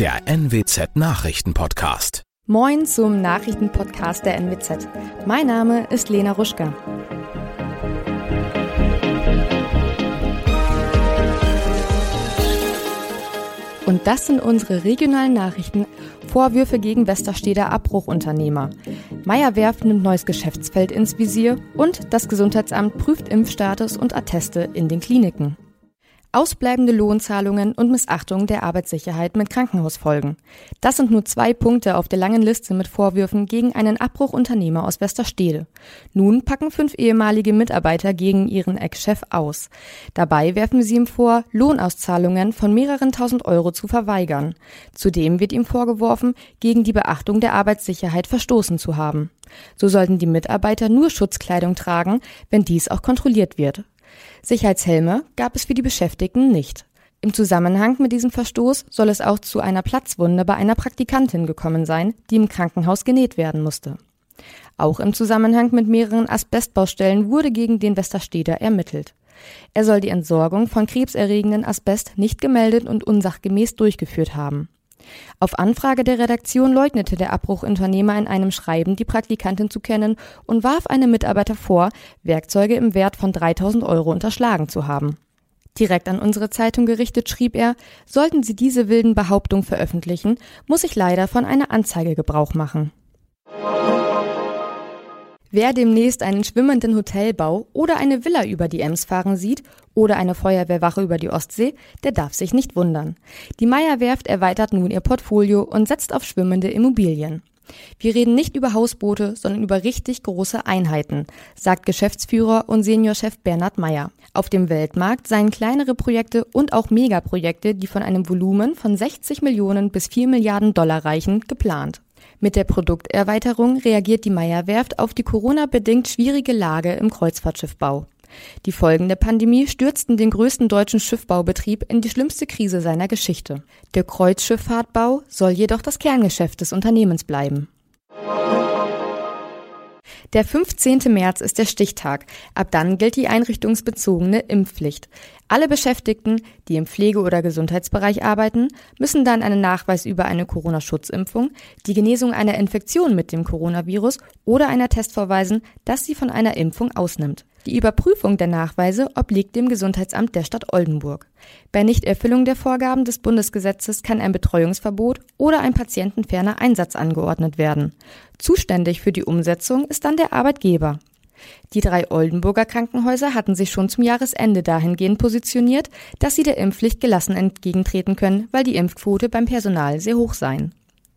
der NWZ Nachrichtenpodcast. Moin zum Nachrichtenpodcast der NWZ. Mein Name ist Lena Ruschka. Und das sind unsere regionalen Nachrichten. Vorwürfe gegen Westersteder Abbruchunternehmer. Meyerwerft nimmt neues Geschäftsfeld ins Visier und das Gesundheitsamt prüft Impfstatus und Atteste in den Kliniken. Ausbleibende Lohnzahlungen und Missachtung der Arbeitssicherheit mit Krankenhausfolgen. Das sind nur zwei Punkte auf der langen Liste mit Vorwürfen gegen einen Abbruchunternehmer aus Westerstede. Nun packen fünf ehemalige Mitarbeiter gegen ihren Ex-Chef aus. Dabei werfen sie ihm vor, Lohnauszahlungen von mehreren tausend Euro zu verweigern. Zudem wird ihm vorgeworfen, gegen die Beachtung der Arbeitssicherheit verstoßen zu haben. So sollten die Mitarbeiter nur Schutzkleidung tragen, wenn dies auch kontrolliert wird. Sicherheitshelme gab es für die Beschäftigten nicht. Im Zusammenhang mit diesem Verstoß soll es auch zu einer Platzwunde bei einer Praktikantin gekommen sein, die im Krankenhaus genäht werden musste. Auch im Zusammenhang mit mehreren Asbestbaustellen wurde gegen den Westersteder ermittelt. Er soll die Entsorgung von krebserregenden Asbest nicht gemeldet und unsachgemäß durchgeführt haben. Auf Anfrage der Redaktion leugnete der Abbruchunternehmer in einem Schreiben, die Praktikantin zu kennen und warf einem Mitarbeiter vor, Werkzeuge im Wert von 3000 Euro unterschlagen zu haben. Direkt an unsere Zeitung gerichtet schrieb er, sollten Sie diese wilden Behauptungen veröffentlichen, muss ich leider von einer Anzeige Gebrauch machen. Wer demnächst einen schwimmenden Hotelbau oder eine Villa über die Ems fahren sieht oder eine Feuerwehrwache über die Ostsee, der darf sich nicht wundern. Die Meierwerft erweitert nun ihr Portfolio und setzt auf schwimmende Immobilien. Wir reden nicht über Hausboote, sondern über richtig große Einheiten, sagt Geschäftsführer und Seniorchef Bernhard Meyer. Auf dem Weltmarkt seien kleinere Projekte und auch Megaprojekte, die von einem Volumen von 60 Millionen bis 4 Milliarden Dollar reichen, geplant. Mit der Produkterweiterung reagiert die Meyer-Werft auf die Corona-bedingt schwierige Lage im Kreuzfahrtschiffbau. Die Folgen der Pandemie stürzten den größten deutschen Schiffbaubetrieb in die schlimmste Krise seiner Geschichte. Der Kreuzschifffahrtbau soll jedoch das Kerngeschäft des Unternehmens bleiben. Der 15. März ist der Stichtag. Ab dann gilt die einrichtungsbezogene Impfpflicht. Alle Beschäftigten, die im Pflege- oder Gesundheitsbereich arbeiten, müssen dann einen Nachweis über eine Corona-Schutzimpfung, die Genesung einer Infektion mit dem Coronavirus oder einer Test vorweisen, dass sie von einer Impfung ausnimmt. Die Überprüfung der Nachweise obliegt dem Gesundheitsamt der Stadt Oldenburg. Bei Nichterfüllung der Vorgaben des Bundesgesetzes kann ein Betreuungsverbot oder ein patientenferner Einsatz angeordnet werden. Zuständig für die Umsetzung ist dann der Arbeitgeber. Die drei Oldenburger Krankenhäuser hatten sich schon zum Jahresende dahingehend positioniert, dass sie der Impfpflicht gelassen entgegentreten können, weil die Impfquote beim Personal sehr hoch seien.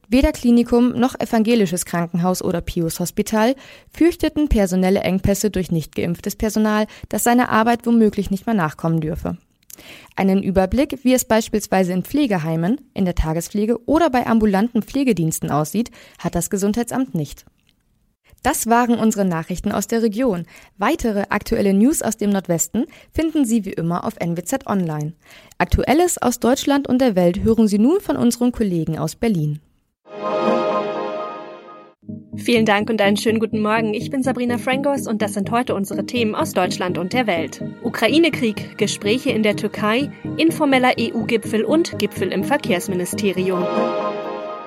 Weder Klinikum noch evangelisches Krankenhaus oder Pius Hospital fürchteten personelle Engpässe durch nicht geimpftes Personal, das seiner Arbeit womöglich nicht mehr nachkommen dürfe. Einen Überblick, wie es beispielsweise in Pflegeheimen, in der Tagespflege oder bei ambulanten Pflegediensten aussieht, hat das Gesundheitsamt nicht. Das waren unsere Nachrichten aus der Region. Weitere aktuelle News aus dem Nordwesten finden Sie wie immer auf NWZ Online. Aktuelles aus Deutschland und der Welt hören Sie nun von unseren Kollegen aus Berlin. Vielen Dank und einen schönen guten Morgen. Ich bin Sabrina Frangos und das sind heute unsere Themen aus Deutschland und der Welt. Ukraine-Krieg, Gespräche in der Türkei, informeller EU-Gipfel und Gipfel im Verkehrsministerium.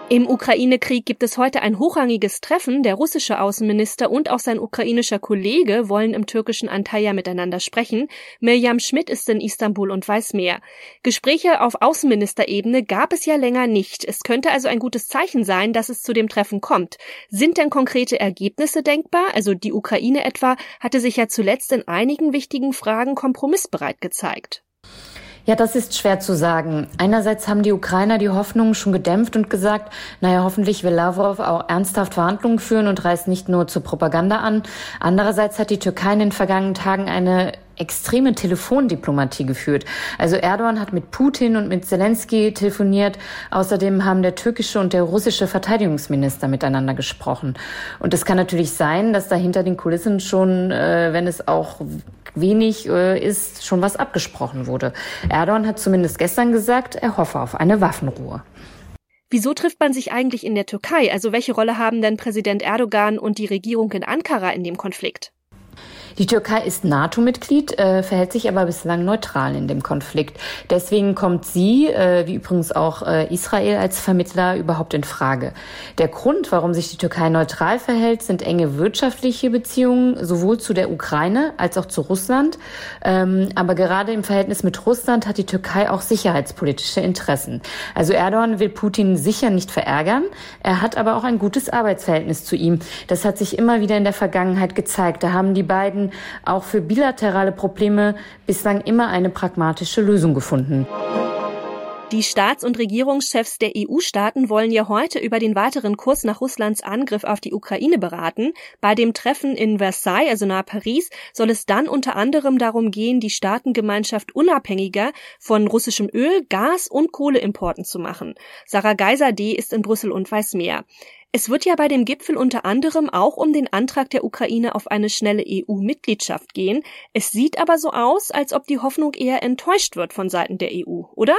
Im Ukraine-Krieg gibt es heute ein hochrangiges Treffen. Der russische Außenminister und auch sein ukrainischer Kollege wollen im türkischen Antalya miteinander sprechen. Mirjam Schmidt ist in Istanbul und weiß mehr. Gespräche auf Außenministerebene gab es ja länger nicht. Es könnte also ein gutes Zeichen sein, dass es zu dem Treffen kommt. Sind denn konkrete Ergebnisse denkbar? Also die Ukraine etwa hatte sich ja zuletzt in einigen wichtigen Fragen kompromissbereit gezeigt. Ja, das ist schwer zu sagen. Einerseits haben die Ukrainer die Hoffnungen schon gedämpft und gesagt, naja, hoffentlich will Lavrov auch ernsthaft Verhandlungen führen und reißt nicht nur zur Propaganda an. Andererseits hat die Türkei in den vergangenen Tagen eine extreme Telefondiplomatie geführt. Also Erdogan hat mit Putin und mit Zelensky telefoniert. Außerdem haben der türkische und der russische Verteidigungsminister miteinander gesprochen. Und es kann natürlich sein, dass da hinter den Kulissen schon, äh, wenn es auch wenig äh, ist, schon was abgesprochen wurde. Erdogan hat zumindest gestern gesagt, er hoffe auf eine Waffenruhe. Wieso trifft man sich eigentlich in der Türkei? Also welche Rolle haben denn Präsident Erdogan und die Regierung in Ankara in dem Konflikt? Die Türkei ist NATO-Mitglied, äh, verhält sich aber bislang neutral in dem Konflikt. Deswegen kommt sie, äh, wie übrigens auch äh, Israel als Vermittler, überhaupt in Frage. Der Grund, warum sich die Türkei neutral verhält, sind enge wirtschaftliche Beziehungen sowohl zu der Ukraine als auch zu Russland. Ähm, aber gerade im Verhältnis mit Russland hat die Türkei auch sicherheitspolitische Interessen. Also Erdogan will Putin sicher nicht verärgern. Er hat aber auch ein gutes Arbeitsverhältnis zu ihm. Das hat sich immer wieder in der Vergangenheit gezeigt. Da haben die beiden auch für bilaterale Probleme bislang immer eine pragmatische Lösung gefunden. Die Staats- und Regierungschefs der EU-Staaten wollen ja heute über den weiteren Kurs nach Russlands Angriff auf die Ukraine beraten. Bei dem Treffen in Versailles, also nahe Paris, soll es dann unter anderem darum gehen, die Staatengemeinschaft unabhängiger von russischem Öl, Gas und Kohleimporten zu machen. Sarah Geiser-D ist in Brüssel und weiß mehr. Es wird ja bei dem Gipfel unter anderem auch um den Antrag der Ukraine auf eine schnelle EU-Mitgliedschaft gehen. Es sieht aber so aus, als ob die Hoffnung eher enttäuscht wird von Seiten der EU, oder?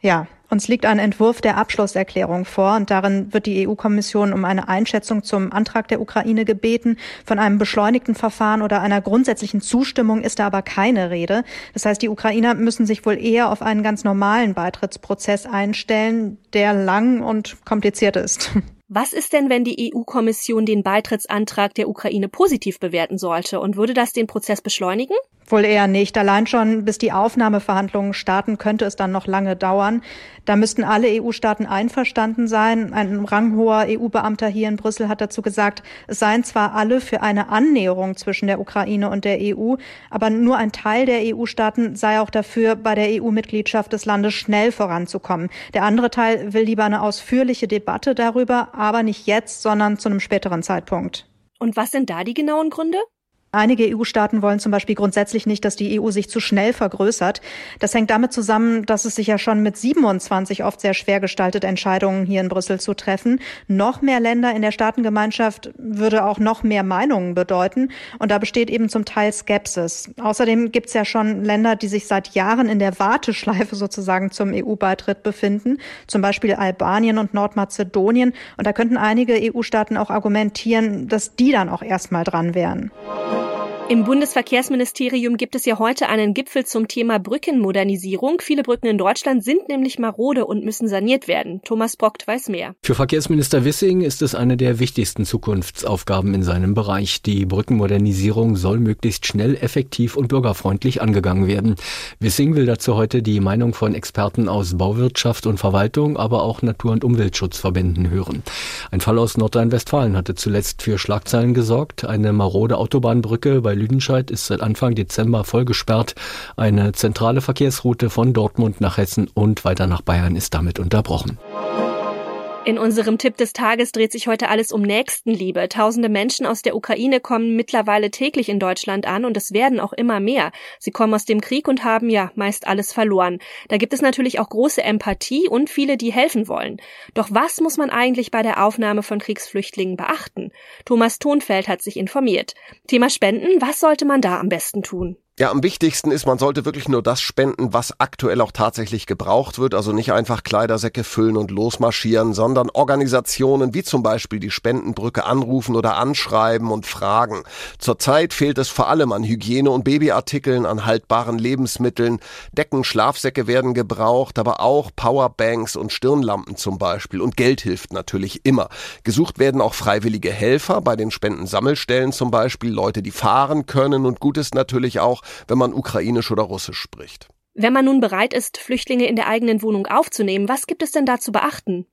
Ja, uns liegt ein Entwurf der Abschlusserklärung vor und darin wird die EU-Kommission um eine Einschätzung zum Antrag der Ukraine gebeten. Von einem beschleunigten Verfahren oder einer grundsätzlichen Zustimmung ist da aber keine Rede. Das heißt, die Ukrainer müssen sich wohl eher auf einen ganz normalen Beitrittsprozess einstellen, der lang und kompliziert ist. Was ist denn, wenn die EU-Kommission den Beitrittsantrag der Ukraine positiv bewerten sollte und würde das den Prozess beschleunigen? Wohl eher nicht. Allein schon, bis die Aufnahmeverhandlungen starten, könnte es dann noch lange dauern. Da müssten alle EU-Staaten einverstanden sein. Ein ranghoher EU-Beamter hier in Brüssel hat dazu gesagt, es seien zwar alle für eine Annäherung zwischen der Ukraine und der EU, aber nur ein Teil der EU-Staaten sei auch dafür, bei der EU-Mitgliedschaft des Landes schnell voranzukommen. Der andere Teil will lieber eine ausführliche Debatte darüber, aber nicht jetzt, sondern zu einem späteren Zeitpunkt. Und was sind da die genauen Gründe? Einige EU-Staaten wollen zum Beispiel grundsätzlich nicht, dass die EU sich zu schnell vergrößert. Das hängt damit zusammen, dass es sich ja schon mit 27 oft sehr schwer gestaltet, Entscheidungen hier in Brüssel zu treffen. Noch mehr Länder in der Staatengemeinschaft würde auch noch mehr Meinungen bedeuten. Und da besteht eben zum Teil Skepsis. Außerdem gibt es ja schon Länder, die sich seit Jahren in der Warteschleife sozusagen zum EU-Beitritt befinden. Zum Beispiel Albanien und Nordmazedonien. Und da könnten einige EU-Staaten auch argumentieren, dass die dann auch erstmal dran wären. Im Bundesverkehrsministerium gibt es ja heute einen Gipfel zum Thema Brückenmodernisierung. Viele Brücken in Deutschland sind nämlich marode und müssen saniert werden. Thomas Brockt weiß mehr. Für Verkehrsminister Wissing ist es eine der wichtigsten Zukunftsaufgaben in seinem Bereich. Die Brückenmodernisierung soll möglichst schnell, effektiv und bürgerfreundlich angegangen werden. Wissing will dazu heute die Meinung von Experten aus Bauwirtschaft und Verwaltung, aber auch Natur- und Umweltschutzverbänden hören. Ein Fall aus Nordrhein-Westfalen hatte zuletzt für Schlagzeilen gesorgt. Eine marode Autobahnbrücke bei Lüdenscheid ist seit Anfang Dezember voll gesperrt. Eine zentrale Verkehrsroute von Dortmund nach Hessen und weiter nach Bayern ist damit unterbrochen. In unserem Tipp des Tages dreht sich heute alles um Nächstenliebe. Tausende Menschen aus der Ukraine kommen mittlerweile täglich in Deutschland an und es werden auch immer mehr. Sie kommen aus dem Krieg und haben ja meist alles verloren. Da gibt es natürlich auch große Empathie und viele, die helfen wollen. Doch was muss man eigentlich bei der Aufnahme von Kriegsflüchtlingen beachten? Thomas Thonfeld hat sich informiert. Thema Spenden, was sollte man da am besten tun? Ja, am wichtigsten ist, man sollte wirklich nur das spenden, was aktuell auch tatsächlich gebraucht wird. Also nicht einfach Kleidersäcke füllen und losmarschieren, sondern Organisationen wie zum Beispiel die Spendenbrücke anrufen oder anschreiben und fragen. Zurzeit fehlt es vor allem an Hygiene- und Babyartikeln, an haltbaren Lebensmitteln. Decken, Schlafsäcke werden gebraucht, aber auch Powerbanks und Stirnlampen zum Beispiel. Und Geld hilft natürlich immer. Gesucht werden auch freiwillige Helfer bei den Spendensammelstellen zum Beispiel, Leute, die fahren können. Und gut ist natürlich auch, wenn man ukrainisch oder russisch spricht. Wenn man nun bereit ist, Flüchtlinge in der eigenen Wohnung aufzunehmen, was gibt es denn da zu beachten?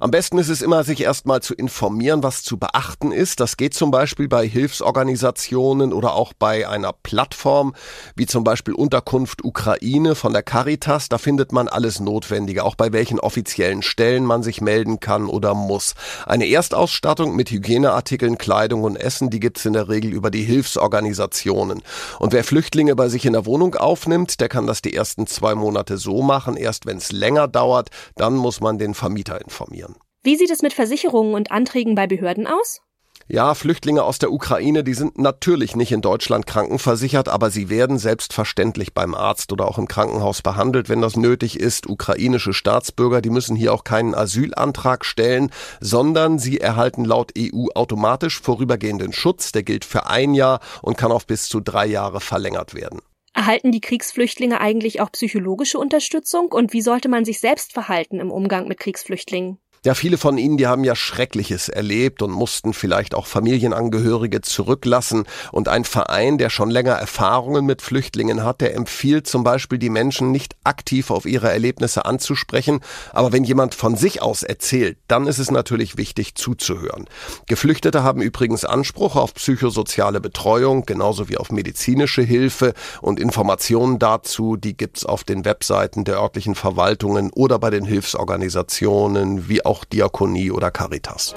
Am besten ist es immer, sich erstmal zu informieren, was zu beachten ist. Das geht zum Beispiel bei Hilfsorganisationen oder auch bei einer Plattform, wie zum Beispiel Unterkunft Ukraine von der Caritas. Da findet man alles Notwendige, auch bei welchen offiziellen Stellen man sich melden kann oder muss. Eine Erstausstattung mit Hygieneartikeln, Kleidung und Essen, die gibt's in der Regel über die Hilfsorganisationen. Und wer Flüchtlinge bei sich in der Wohnung aufnimmt, der kann das die ersten zwei Monate so machen. Erst wenn es länger dauert, dann muss man den Vermieter informieren. Wie sieht es mit Versicherungen und Anträgen bei Behörden aus? Ja, Flüchtlinge aus der Ukraine, die sind natürlich nicht in Deutschland krankenversichert, aber sie werden selbstverständlich beim Arzt oder auch im Krankenhaus behandelt, wenn das nötig ist. Ukrainische Staatsbürger, die müssen hier auch keinen Asylantrag stellen, sondern sie erhalten laut EU automatisch vorübergehenden Schutz. Der gilt für ein Jahr und kann auf bis zu drei Jahre verlängert werden. Erhalten die Kriegsflüchtlinge eigentlich auch psychologische Unterstützung und wie sollte man sich selbst verhalten im Umgang mit Kriegsflüchtlingen? Ja, viele von ihnen, die haben ja Schreckliches erlebt und mussten vielleicht auch Familienangehörige zurücklassen. Und ein Verein, der schon länger Erfahrungen mit Flüchtlingen hat, der empfiehlt zum Beispiel, die Menschen nicht aktiv auf ihre Erlebnisse anzusprechen. Aber wenn jemand von sich aus erzählt, dann ist es natürlich wichtig zuzuhören. Geflüchtete haben übrigens Anspruch auf psychosoziale Betreuung, genauso wie auf medizinische Hilfe und Informationen dazu, die gibt's auf den Webseiten der örtlichen Verwaltungen oder bei den Hilfsorganisationen wie auch Diakonie oder Caritas.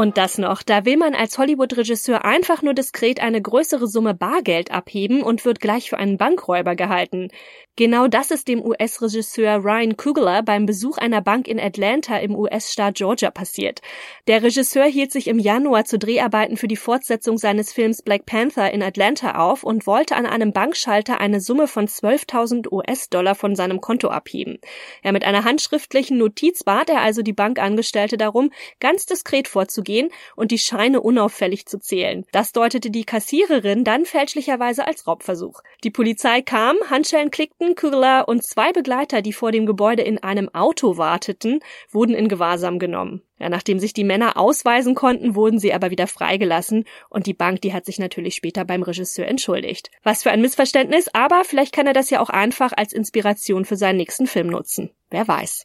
Und das noch, da will man als Hollywood-Regisseur einfach nur diskret eine größere Summe Bargeld abheben und wird gleich für einen Bankräuber gehalten. Genau das ist dem US-Regisseur Ryan Coogler beim Besuch einer Bank in Atlanta im US-Staat Georgia passiert. Der Regisseur hielt sich im Januar zu Dreharbeiten für die Fortsetzung seines Films Black Panther in Atlanta auf und wollte an einem Bankschalter eine Summe von 12.000 US-Dollar von seinem Konto abheben. Ja, mit einer handschriftlichen Notiz bat er also die Bankangestellte darum, ganz diskret vorzugehen und die Scheine unauffällig zu zählen. Das deutete die Kassiererin dann fälschlicherweise als Raubversuch. Die Polizei kam, Handschellen klickten Kugler und zwei Begleiter, die vor dem Gebäude in einem Auto warteten, wurden in Gewahrsam genommen. Ja, nachdem sich die Männer ausweisen konnten, wurden sie aber wieder freigelassen und die Bank, die hat sich natürlich später beim Regisseur entschuldigt. Was für ein Missverständnis, aber vielleicht kann er das ja auch einfach als Inspiration für seinen nächsten Film nutzen. Wer weiß.